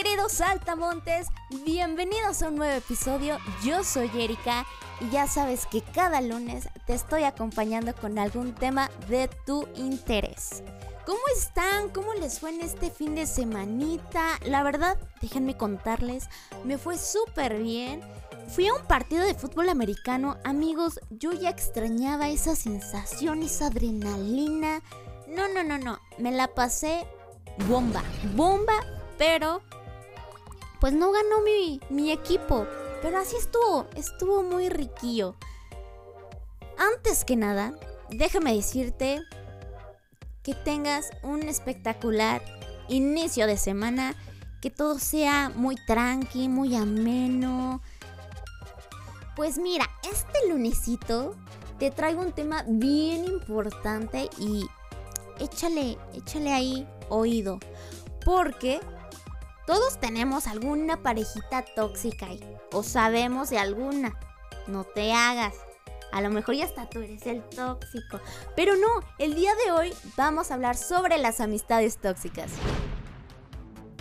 Queridos saltamontes, bienvenidos a un nuevo episodio. Yo soy Erika y ya sabes que cada lunes te estoy acompañando con algún tema de tu interés. ¿Cómo están? ¿Cómo les fue en este fin de semanita? La verdad, déjenme contarles, me fue súper bien. Fui a un partido de fútbol americano, amigos, yo ya extrañaba esa sensación, esa adrenalina. No, no, no, no, me la pasé bomba, bomba, pero pues no ganó mi, mi equipo. Pero así estuvo, estuvo muy riquillo. Antes que nada, déjame decirte que tengas un espectacular inicio de semana, que todo sea muy tranqui, muy ameno. Pues mira, este lunesito te traigo un tema bien importante y échale, échale ahí oído. Porque todos tenemos alguna parejita tóxica ahí, o sabemos de alguna. No te hagas. A lo mejor ya hasta tú eres el tóxico. Pero no, el día de hoy vamos a hablar sobre las amistades tóxicas.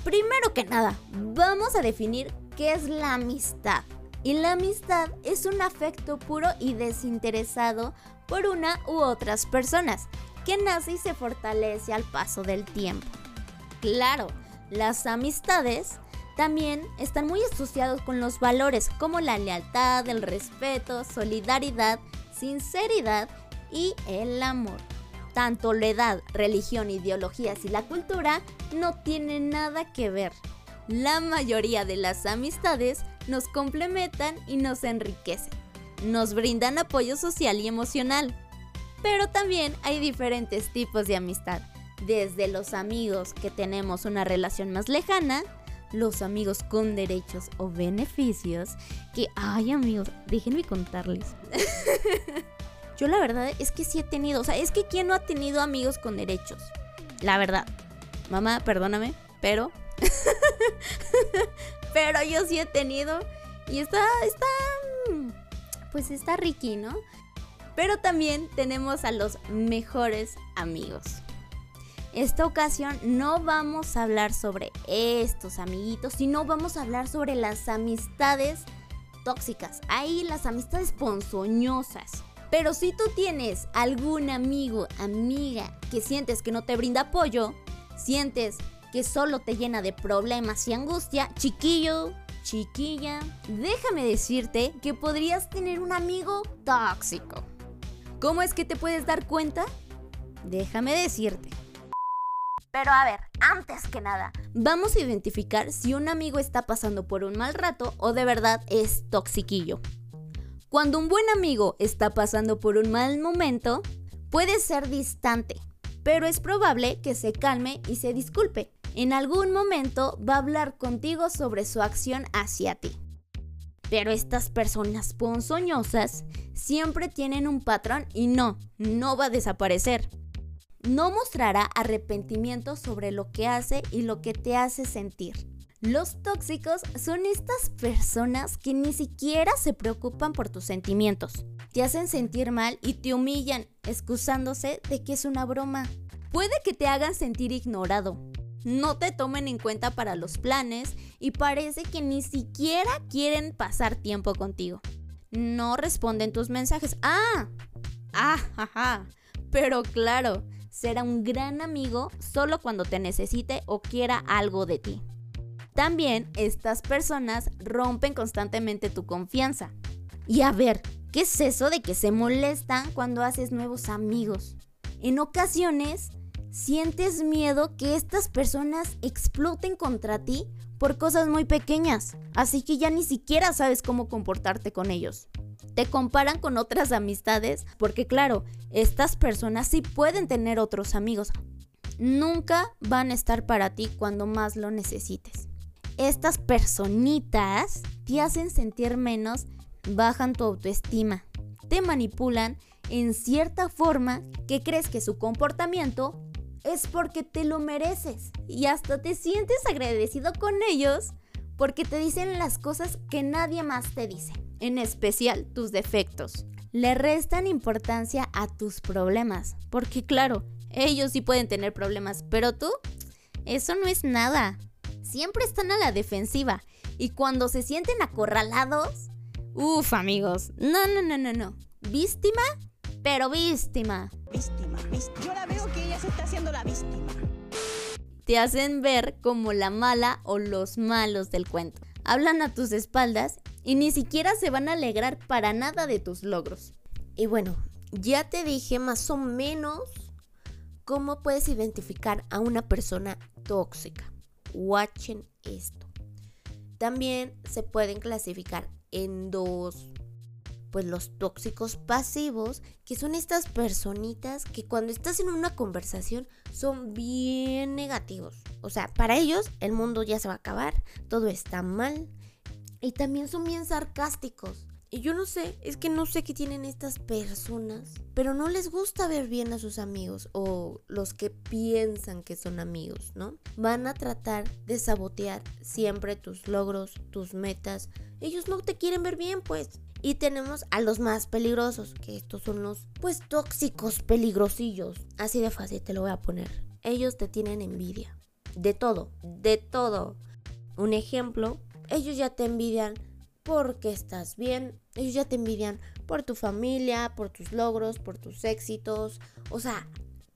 Primero que nada, vamos a definir qué es la amistad. Y la amistad es un afecto puro y desinteresado por una u otras personas, que nace y se fortalece al paso del tiempo. Claro, las amistades también están muy asociados con los valores como la lealtad, el respeto, solidaridad, sinceridad y el amor. Tanto la edad, religión, ideologías y la cultura no tienen nada que ver. La mayoría de las amistades nos complementan y nos enriquecen. Nos brindan apoyo social y emocional. Pero también hay diferentes tipos de amistad. Desde los amigos que tenemos una relación más lejana, los amigos con derechos o beneficios. Que, ay amigos, déjenme contarles. Yo la verdad es que sí he tenido, o sea, es que ¿quién no ha tenido amigos con derechos? La verdad. Mamá, perdóname, pero... pero yo sí he tenido. Y está, está... Pues está Ricky, ¿no? Pero también tenemos a los mejores amigos. Esta ocasión no vamos a hablar sobre estos amiguitos, sino vamos a hablar sobre las amistades tóxicas. Ahí las amistades ponzoñosas. Pero si tú tienes algún amigo, amiga que sientes que no te brinda apoyo, sientes que solo te llena de problemas y angustia, chiquillo, chiquilla, déjame decirte que podrías tener un amigo tóxico. ¿Cómo es que te puedes dar cuenta? Déjame decirte. Pero a ver, antes que nada, vamos a identificar si un amigo está pasando por un mal rato o de verdad es toxiquillo. Cuando un buen amigo está pasando por un mal momento, puede ser distante, pero es probable que se calme y se disculpe. En algún momento va a hablar contigo sobre su acción hacia ti. Pero estas personas ponzoñosas siempre tienen un patrón y no, no va a desaparecer no mostrará arrepentimiento sobre lo que hace y lo que te hace sentir. Los tóxicos son estas personas que ni siquiera se preocupan por tus sentimientos. Te hacen sentir mal y te humillan, excusándose de que es una broma. Puede que te hagan sentir ignorado. No te tomen en cuenta para los planes y parece que ni siquiera quieren pasar tiempo contigo. No responden tus mensajes. Ah, ah, jaja. Pero claro, será un gran amigo solo cuando te necesite o quiera algo de ti. También estas personas rompen constantemente tu confianza. Y a ver, ¿qué es eso de que se molestan cuando haces nuevos amigos? En ocasiones, sientes miedo que estas personas exploten contra ti por cosas muy pequeñas, así que ya ni siquiera sabes cómo comportarte con ellos. Te comparan con otras amistades porque claro, estas personas sí pueden tener otros amigos. Nunca van a estar para ti cuando más lo necesites. Estas personitas te hacen sentir menos, bajan tu autoestima, te manipulan en cierta forma que crees que su comportamiento es porque te lo mereces y hasta te sientes agradecido con ellos porque te dicen las cosas que nadie más te dice, en especial tus defectos le restan importancia a tus problemas. Porque claro, ellos sí pueden tener problemas, pero tú, eso no es nada. siempre están a la defensiva y cuando se sienten acorralados, uff amigos, no, no, no, no, no. Víctima, pero víctima. Víctima, víctima. Yo la veo que ella se está haciendo la víctima. Te hacen ver como la mala o los malos del cuento. Hablan a tus espaldas y ni siquiera se van a alegrar para nada de tus logros. Y bueno, ya te dije más o menos cómo puedes identificar a una persona tóxica. Watchen esto. También se pueden clasificar en dos, pues los tóxicos pasivos, que son estas personitas que cuando estás en una conversación son bien negativos. O sea, para ellos el mundo ya se va a acabar, todo está mal. Y también son bien sarcásticos. Y yo no sé, es que no sé qué tienen estas personas, pero no les gusta ver bien a sus amigos o los que piensan que son amigos, ¿no? Van a tratar de sabotear siempre tus logros, tus metas. Ellos no te quieren ver bien, pues. Y tenemos a los más peligrosos, que estos son los, pues, tóxicos peligrosillos. Así de fácil te lo voy a poner. Ellos te tienen envidia. De todo, de todo. Un ejemplo, ellos ya te envidian porque estás bien. Ellos ya te envidian por tu familia, por tus logros, por tus éxitos. O sea,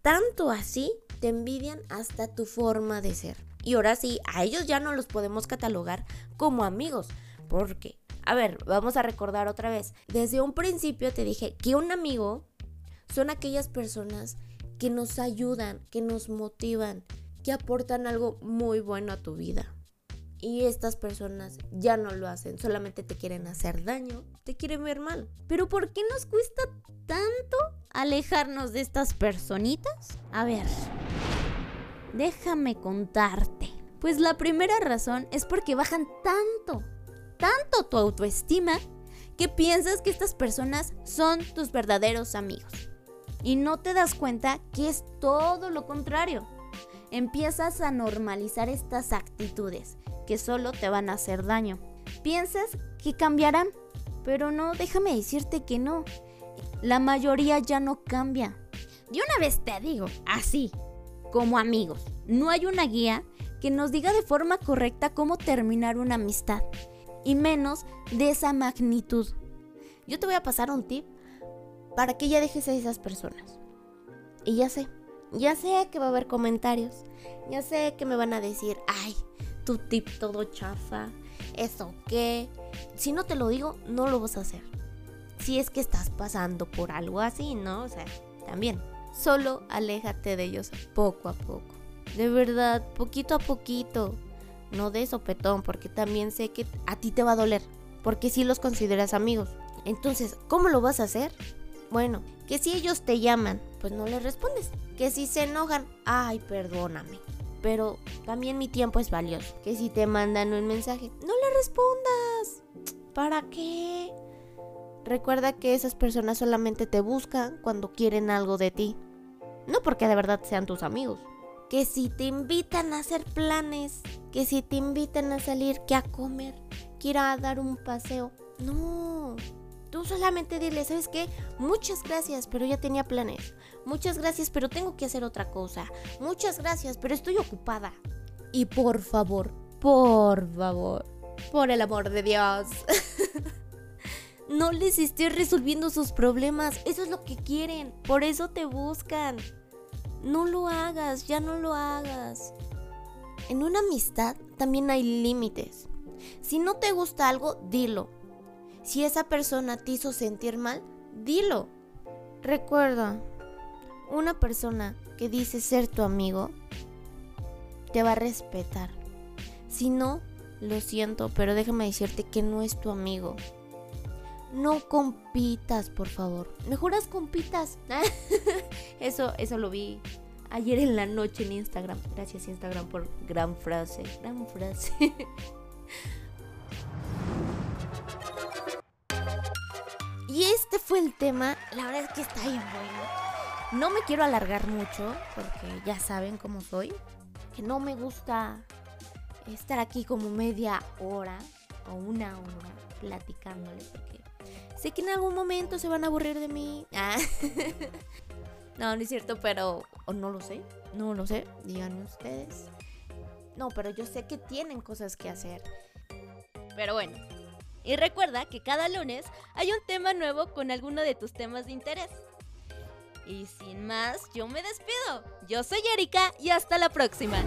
tanto así te envidian hasta tu forma de ser. Y ahora sí, a ellos ya no los podemos catalogar como amigos. Porque, a ver, vamos a recordar otra vez. Desde un principio te dije que un amigo son aquellas personas que nos ayudan, que nos motivan, que aportan algo muy bueno a tu vida y estas personas ya no lo hacen, solamente te quieren hacer daño, te quieren ver mal. Pero ¿por qué nos cuesta tanto alejarnos de estas personitas? A ver, déjame contarte. Pues la primera razón es porque bajan tanto, tanto tu autoestima que piensas que estas personas son tus verdaderos amigos. Y no te das cuenta que es todo lo contrario. Empiezas a normalizar estas actitudes que solo te van a hacer daño. Piensas que cambiarán, pero no, déjame decirte que no. La mayoría ya no cambia. De una vez te digo, así, como amigos, no hay una guía que nos diga de forma correcta cómo terminar una amistad, y menos de esa magnitud. Yo te voy a pasar un tip para que ya dejes a esas personas. Y ya sé, ya sé que va a haber comentarios, ya sé que me van a decir, ay, tu tip todo chafa, eso qué. Si no te lo digo, no lo vas a hacer. Si es que estás pasando por algo así, ¿no? O sea, también. Solo aléjate de ellos poco a poco. De verdad, poquito a poquito. No de sopetón, porque también sé que a ti te va a doler. Porque si los consideras amigos. Entonces, ¿cómo lo vas a hacer? Bueno, que si ellos te llaman, pues no les respondes. Que si se enojan, ay, perdóname pero también mi tiempo es valioso. Que si te mandan un mensaje, no le respondas. ¿Para qué? Recuerda que esas personas solamente te buscan cuando quieren algo de ti. No porque de verdad sean tus amigos. Que si te invitan a hacer planes, que si te invitan a salir, que a comer, que ir a dar un paseo. No, Tú solamente dile, ¿sabes qué? Muchas gracias, pero ya tenía planes. Muchas gracias, pero tengo que hacer otra cosa. Muchas gracias, pero estoy ocupada. Y por favor, por favor, por el amor de Dios. no les estés resolviendo sus problemas. Eso es lo que quieren. Por eso te buscan. No lo hagas, ya no lo hagas. En una amistad también hay límites. Si no te gusta algo, dilo. Si esa persona te hizo sentir mal, dilo. Recuerda, una persona que dice ser tu amigo te va a respetar. Si no, lo siento, pero déjame decirte que no es tu amigo. No compitas, por favor. Mejoras compitas. eso, eso lo vi ayer en la noche en Instagram. Gracias Instagram por gran frase, gran frase. Y este fue el tema. La verdad es que está bien bueno. No me quiero alargar mucho, porque ya saben cómo soy. Que no me gusta estar aquí como media hora o una hora platicándoles, sé que en algún momento se van a aburrir de mí. Ah. no, no es cierto, pero o no lo sé. No lo sé. Díganme ustedes. No, pero yo sé que tienen cosas que hacer. Pero bueno. Y recuerda que cada lunes hay un tema nuevo con alguno de tus temas de interés. Y sin más, yo me despido. Yo soy Erika y hasta la próxima.